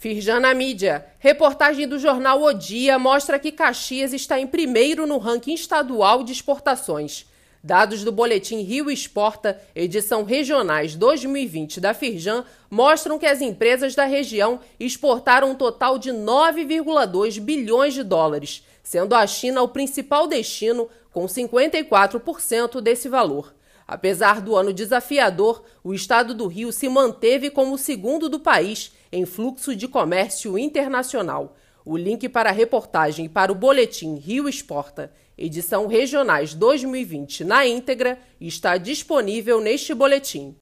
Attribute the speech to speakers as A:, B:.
A: Firjan na mídia. Reportagem do jornal O Dia mostra que Caxias está em primeiro no ranking estadual de exportações. Dados do Boletim Rio Exporta, edição Regionais 2020 da Firjan, mostram que as empresas da região exportaram um total de 9,2 bilhões de dólares, sendo a China o principal destino, com 54% desse valor. Apesar do ano desafiador, o estado do Rio se manteve como o segundo do país em fluxo de comércio internacional. O link para a reportagem para o boletim Rio Exporta, edição Regionais 2020 na íntegra, está disponível neste boletim.